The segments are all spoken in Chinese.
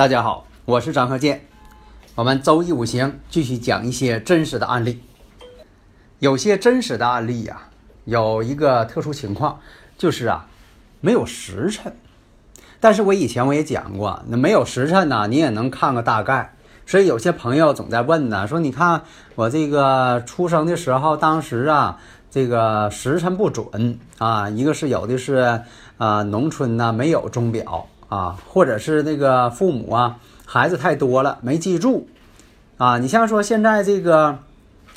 大家好，我是张鹤剑。我们周易五行继续讲一些真实的案例。有些真实的案例呀、有一个特殊情况，就是啊，没有时辰。但是我以前我也讲过，那没有时辰呢，你也能看个大概。所以有些朋友总在问呢，说你看我这个出生的时候，当时啊，这个时辰不准啊，一个是有的是啊，农村呢没有钟表啊，或者是那个父母啊孩子太多了没记住啊。你像说现在这个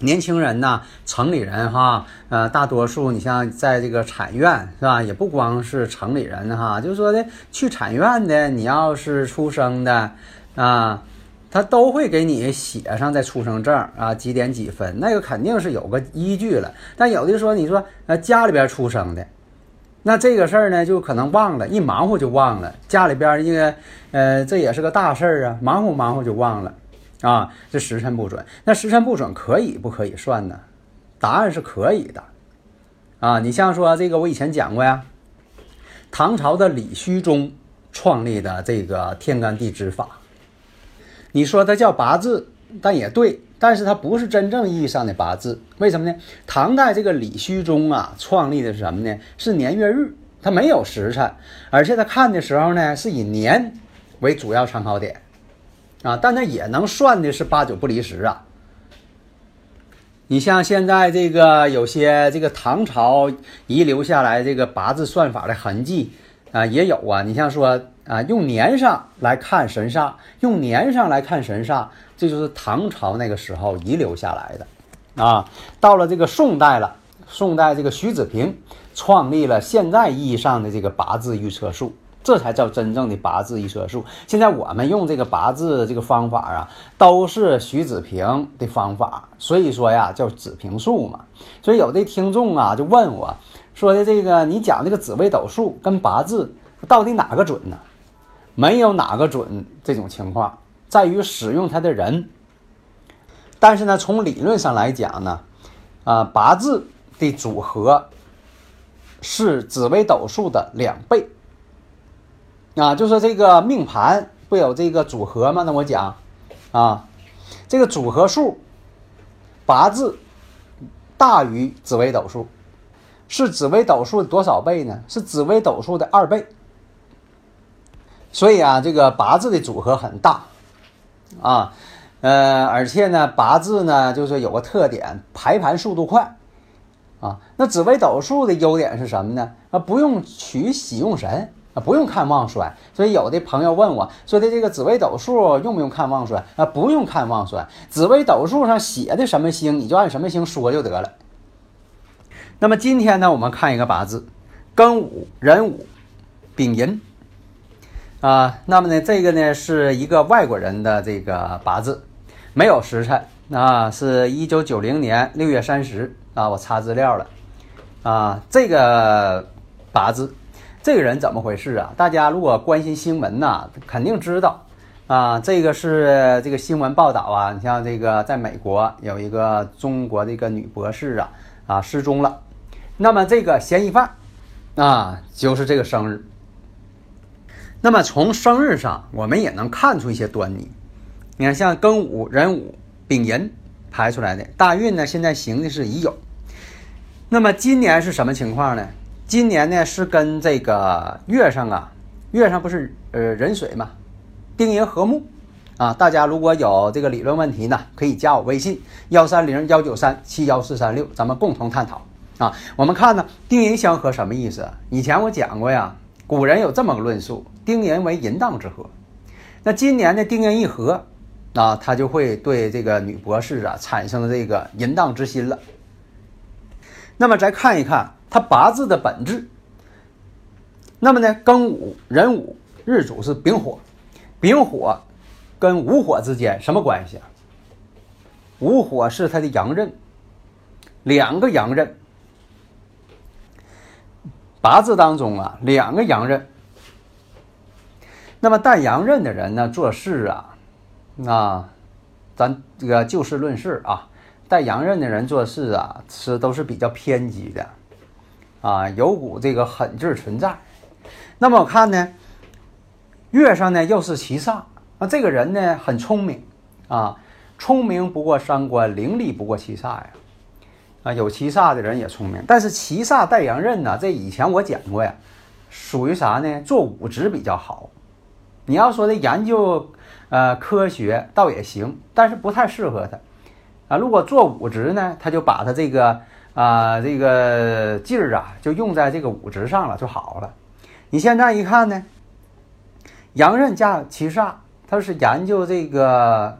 年轻人呐，城里人哈，呃，大多数你像在这个产院是吧，也不光是城里人哈，就是说的去产院的，你要是出生的啊。他都会给你写上在出生证啊，几点几分，那个肯定是有个依据了。但有的说，你说呃家里边出生的，那这个事儿呢就可能忘了，一忙活就忘了。家里边这个呃这也是个大事儿啊，忙活忙活就忘了啊。这时辰不准，那时辰不准可以不可以算呢？答案是可以的啊。你像说这个我以前讲过呀，唐朝的李虚中创立的这个天干地支法。你说它叫八字，但也对，但是它不是真正意义上的八字。为什么呢？唐代这个李虚中啊，创立的是什么呢？是年月日，它没有时辰，而且他看的时候呢，是以年为主要参考点啊，但它也能算的是八九不离十啊。你像现在这个有些这个唐朝遗留下来这个八字算法的痕迹啊，也有啊。你像说。啊，用年上来看神煞，用年上来看神煞，这就是唐朝那个时候遗留下来的。啊，到了这个宋代了，宋代这个徐子平创立了现在意义上的这个八字预测术，这才叫真正的八字预测术。现在我们用这个八字这个方法啊，都是徐子平的方法，所以说呀，叫子平术嘛。所以有的听众啊就问我说的这个，你讲这个紫微斗数跟八字到底哪个准呢？没有哪个准这种情况，在于使用它的人。但是呢，从理论上来讲呢，啊，八字的组合是紫微斗数的两倍。啊，就说这个命盘不有这个组合吗？那我讲，啊，这个组合数八字大于紫微斗数，是紫微斗数的多少倍呢？是紫微斗数的二倍。所以啊，这个八字的组合很大，啊，呃，而且呢，八字呢就是有个特点，排盘速度快，啊，那紫微斗数的优点是什么呢？啊，不用取喜用神啊，不用看旺衰。所以有的朋友问我说的这个紫微斗数用不用看旺衰啊？不用看旺衰，紫微斗数上写的什么星，你就按什么星说就得了。那么今天呢，我们看一个八字，庚午、壬午、丙寅。啊，那么呢，这个呢是一个外国人的这个八字，没有时辰啊，是一九九零年六月三十啊，我查资料了啊，这个八字，这个人怎么回事啊？大家如果关心新闻呐，肯定知道啊，这个是这个新闻报道啊，你像这个在美国有一个中国的一个女博士啊啊失踪了，那么这个嫌疑犯啊就是这个生日。那么从生日上，我们也能看出一些端倪。你看，像庚午、壬午、丙寅排出来的大运呢，现在行的是乙酉。那么今年是什么情况呢？今年呢是跟这个月上啊，月上不是呃壬水嘛，丁寅合木啊。大家如果有这个理论问题呢，可以加我微信幺三零幺九三七幺四三六，咱们共同探讨啊。我们看呢，丁寅相合什么意思？以前我讲过呀。古人有这么个论述：丁寅为淫荡之合。那今年的丁寅一合，啊，他就会对这个女博士啊产生这个淫荡之心了。那么再看一看他八字的本质。那么呢，庚午壬午日主是丙火，丙火跟午火之间什么关系啊？午火是他的阳刃，两个阳刃。八字当中啊，两个阳刃。那么带阳刃的人呢，做事啊，啊，咱这个就事论事啊，带阳刃的人做事啊，是都是比较偏激的，啊，有股这个狠劲存在。那么我看呢，月上呢又是七煞，那这个人呢很聪明啊，聪明不过三关，伶俐不过七煞呀。啊，有七煞的人也聪明，但是七煞带阳刃呢，这以前我讲过呀，属于啥呢？做武职比较好。你要说的研究呃科学倒也行，但是不太适合他啊。如果做武职呢，他就把他这个啊这个劲儿啊，就用在这个武职上了就好了。你现在一看呢，杨任加七煞，他是研究这个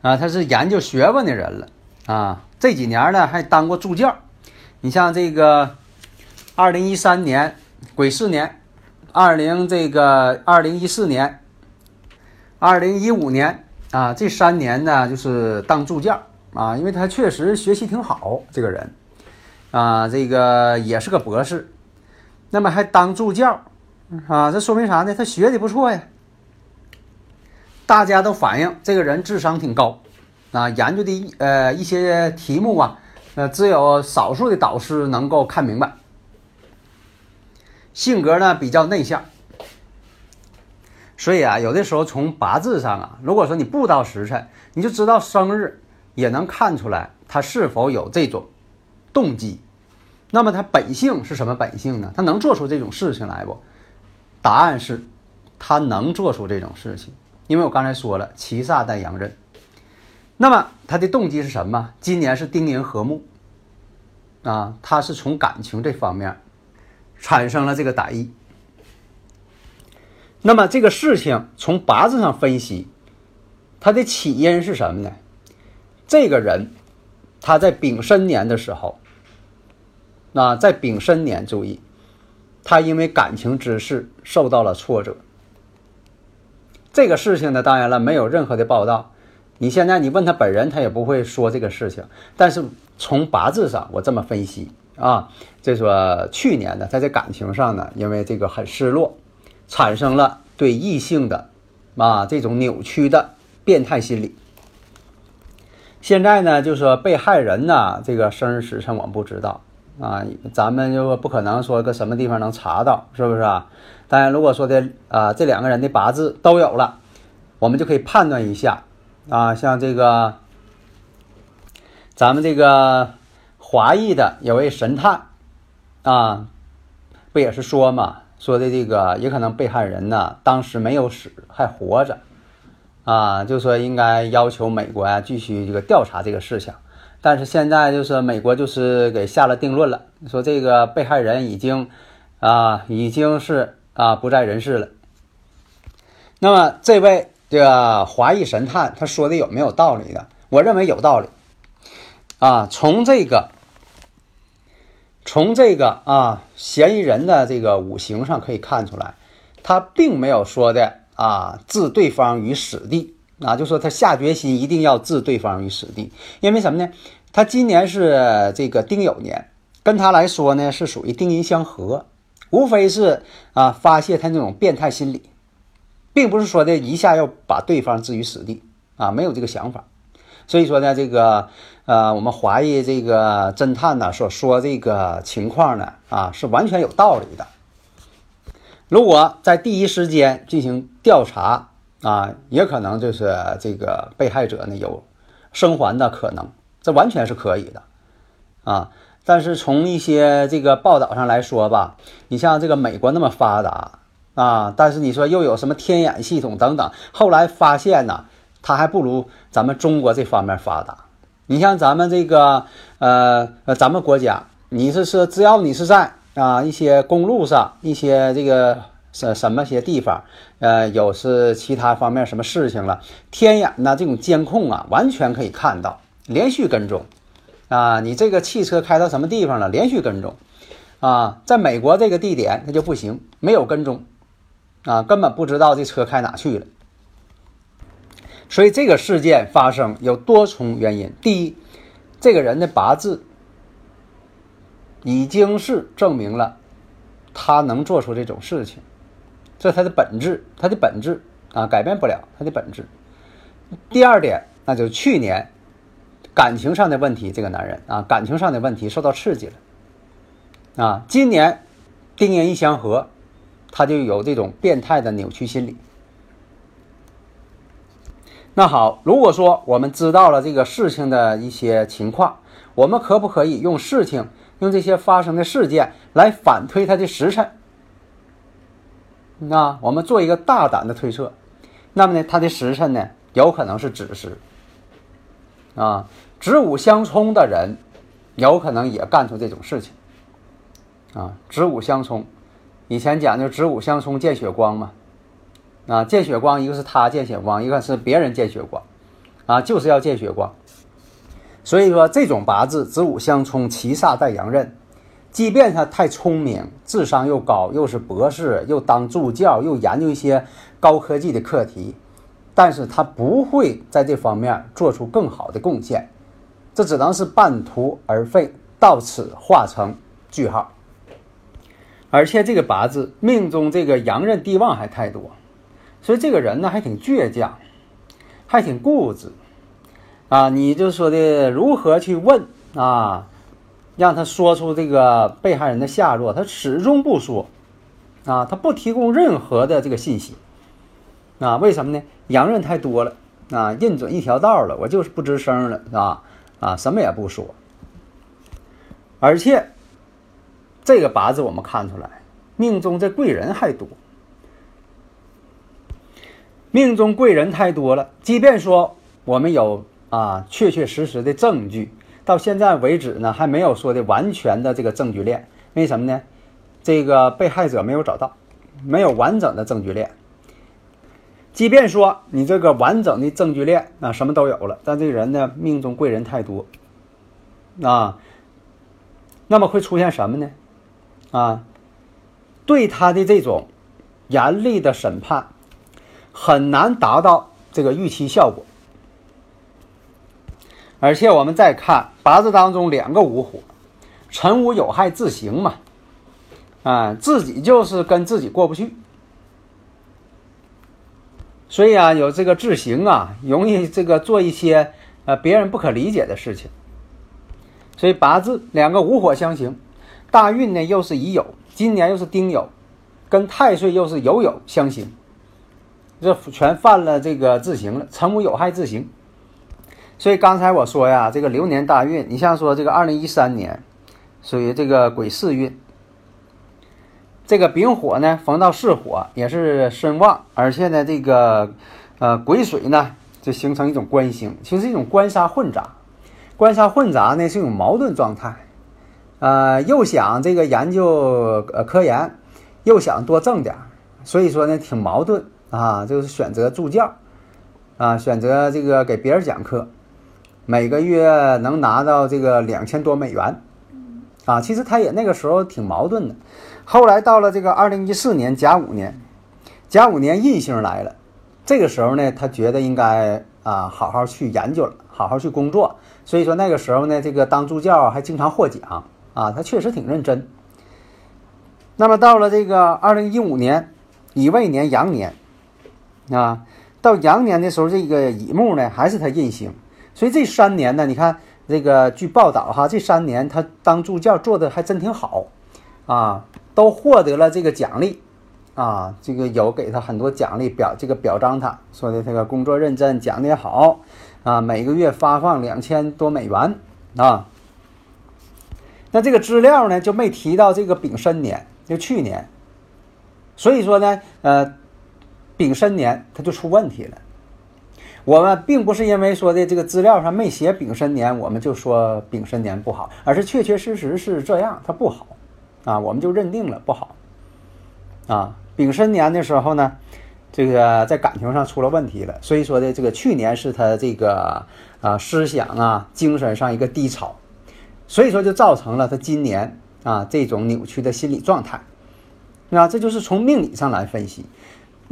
啊，他是研究学问的人了啊。这几年呢还当过助教。你像这个二零一三年癸巳年，二零这个二零一四年，二零一五年啊，这三年呢就是当助教啊，因为他确实学习挺好，这个人啊，这个也是个博士，那么还当助教。啊，这说明啥呢？他学的不错呀。大家都反映这个人智商挺高，啊，研究的呃一些题目啊，呃，只有少数的导师能够看明白。性格呢比较内向，所以啊，有的时候从八字上啊，如果说你不到时辰，你就知道生日，也能看出来他是否有这种动机。那么他本性是什么本性呢？他能做出这种事情来不？答案是，他能做出这种事情，因为我刚才说了，七煞带阳刃。那么他的动机是什么？今年是丁寅合木，啊，他是从感情这方面产生了这个歹意。那么这个事情从八字上分析，它的起因是什么呢？这个人他在丙申年的时候，那，在丙申年，注意。他因为感情之事受到了挫折，这个事情呢，当然了，没有任何的报道。你现在你问他本人，他也不会说这个事情。但是从八字上，我这么分析啊，这说去年呢，他在感情上呢，因为这个很失落，产生了对异性的啊这种扭曲的变态心理。现在呢，就说被害人呢，这个生日时辰我们不知道。啊，咱们就不可能说个什么地方能查到，是不是啊？当然，如果说的啊，这两个人的八字都有了，我们就可以判断一下啊。像这个，咱们这个华裔的有位神探啊，不也是说嘛？说的这个也可能被害人呢，当时没有死，还活着啊，就说应该要求美国呀继续这个调查这个事情。但是现在就是美国就是给下了定论了，说这个被害人已经啊已经是啊不在人世了。那么这位这个华裔神探他说的有没有道理呢？我认为有道理啊。从这个从这个啊嫌疑人的这个五行上可以看出来，他并没有说的啊置对方于死地。啊，就说他下决心一定要置对方于死地，因为什么呢？他今年是这个丁酉年，跟他来说呢是属于丁寅相合，无非是啊发泄他那种变态心理，并不是说的一下要把对方置于死地啊，没有这个想法。所以说呢，这个呃，我们华裔这个侦探呢所说这个情况呢啊是完全有道理的。如果在第一时间进行调查。啊，也可能就是这个被害者呢有生还的可能，这完全是可以的啊。但是从一些这个报道上来说吧，你像这个美国那么发达啊，但是你说又有什么天眼系统等等，后来发现呢，它还不如咱们中国这方面发达。你像咱们这个呃呃，咱们国家，你是说只要你是在啊一些公路上、一些这个什什么些地方，呃，有是其他方面什么事情了，天眼呐这种监控啊，完全可以看到，连续跟踪，啊，你这个汽车开到什么地方了，连续跟踪，啊，在美国这个地点它就不行，没有跟踪，啊，根本不知道这车开哪去了。所以这个事件发生有多重原因，第一，这个人的八字已经是证明了他能做出这种事情。这是他的本质，他的本质啊，改变不了他的本质。第二点，那就去年感情上的问题，这个男人啊，感情上的问题受到刺激了啊。今年丁壬一相合，他就有这种变态的扭曲心理。那好，如果说我们知道了这个事情的一些情况，我们可不可以用事情，用这些发生的事件来反推他的时辰？那我们做一个大胆的推测，那么呢，他的时辰呢，有可能是子时。啊，子午相冲的人，有可能也干出这种事情。啊，子午相冲，以前讲究子午相冲见血光嘛。啊，见血光，一个是他见血光，一个是别人见血光。啊，就是要见血光。所以说，这种八字子午相冲，七煞带阳刃。即便他太聪明，智商又高，又是博士，又当助教，又研究一些高科技的课题，但是他不会在这方面做出更好的贡献，这只能是半途而废，到此画成句号。而且这个八字命中这个阳刃地旺还太多，所以这个人呢还挺倔强，还挺固执，啊，你就说的如何去问啊？让他说出这个被害人的下落，他始终不说，啊，他不提供任何的这个信息，啊，为什么呢？阳刃太多了，啊，认准一条道了，我就是不吱声了，是吧？啊，什么也不说。而且这个八字我们看出来，命中这贵人还多，命中贵人太多了，即便说我们有啊确确实实的证据。到现在为止呢，还没有说的完全的这个证据链，为什么呢？这个被害者没有找到，没有完整的证据链。即便说你这个完整的证据链啊，什么都有了，但这个人呢，命中贵人太多啊，那么会出现什么呢？啊，对他的这种严厉的审判，很难达到这个预期效果。而且我们再看八字当中两个午火，辰午有害自刑嘛，啊，自己就是跟自己过不去，所以啊，有这个自刑啊，容易这个做一些呃别人不可理解的事情。所以八字两个午火相刑，大运呢又是乙酉，今年又是丁酉，跟太岁又是酉酉相刑，这全犯了这个自刑了，辰午有害自刑。所以刚才我说呀，这个流年大运，你像说这个二零一三年，属于这个癸巳运，这个丙火呢逢到巳火，也是身旺，而且呢这个呃癸水呢就形成一种官星，其实一种官杀混杂，官杀混杂呢是一种矛盾状态，呃又想这个研究呃科研，又想多挣点，所以说呢挺矛盾。啊，就是选择助教啊，选择这个给别人讲课。每个月能拿到这个两千多美元，啊，其实他也那个时候挺矛盾的。后来到了这个二零一四年甲午年，甲午年印星来了，这个时候呢，他觉得应该啊好好去研究了，好好去工作。所以说那个时候呢，这个当助教还经常获奖啊，他确实挺认真。那么到了这个二零一五年乙未年羊年，啊，到羊年的时候，这个乙木呢还是他印星。所以这三年呢，你看这个据报道哈，这三年他当助教做的还真挺好，啊，都获得了这个奖励，啊，这个有给他很多奖励表，这个表彰他说的这个工作认真，讲的也好，啊，每个月发放两千多美元啊。那这个资料呢就没提到这个丙申年，就去年，所以说呢，呃，丙申年他就出问题了。我们并不是因为说的这个资料上没写丙申年，我们就说丙申年不好，而是确确实实是这样，它不好，啊，我们就认定了不好，啊，丙。申年的时候呢，这个在感情上出了问题了，所以说的这个去年是他这个啊思想啊精神上一个低潮，所以说就造成了他今年啊这种扭曲的心理状态，那，这就是从命理上来分析。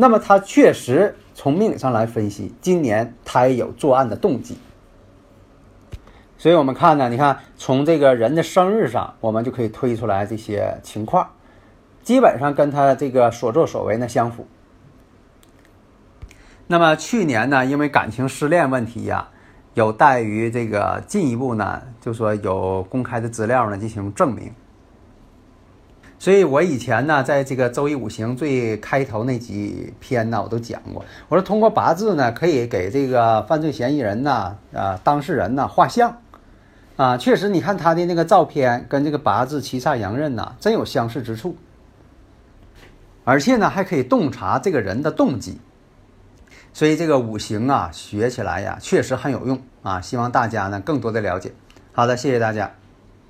那么他确实从命理上来分析，今年他也有作案的动机。所以我们看呢，你看从这个人的生日上，我们就可以推出来这些情况，基本上跟他这个所作所为呢相符。那么去年呢，因为感情失恋问题呀，有待于这个进一步呢，就说有公开的资料呢进行证明。所以我以前呢，在这个周易五行最开头那几篇呢，我都讲过，我说通过八字呢，可以给这个犯罪嫌疑人呐，啊当事人呐画像。啊，确实，你看他的那个照片跟这个八字七煞阳刃呐，真有相似之处。而且呢，还可以洞察这个人的动机。所以这个五行啊，学起来呀，确实很有用啊！希望大家呢更多的了解。好的，谢谢大家。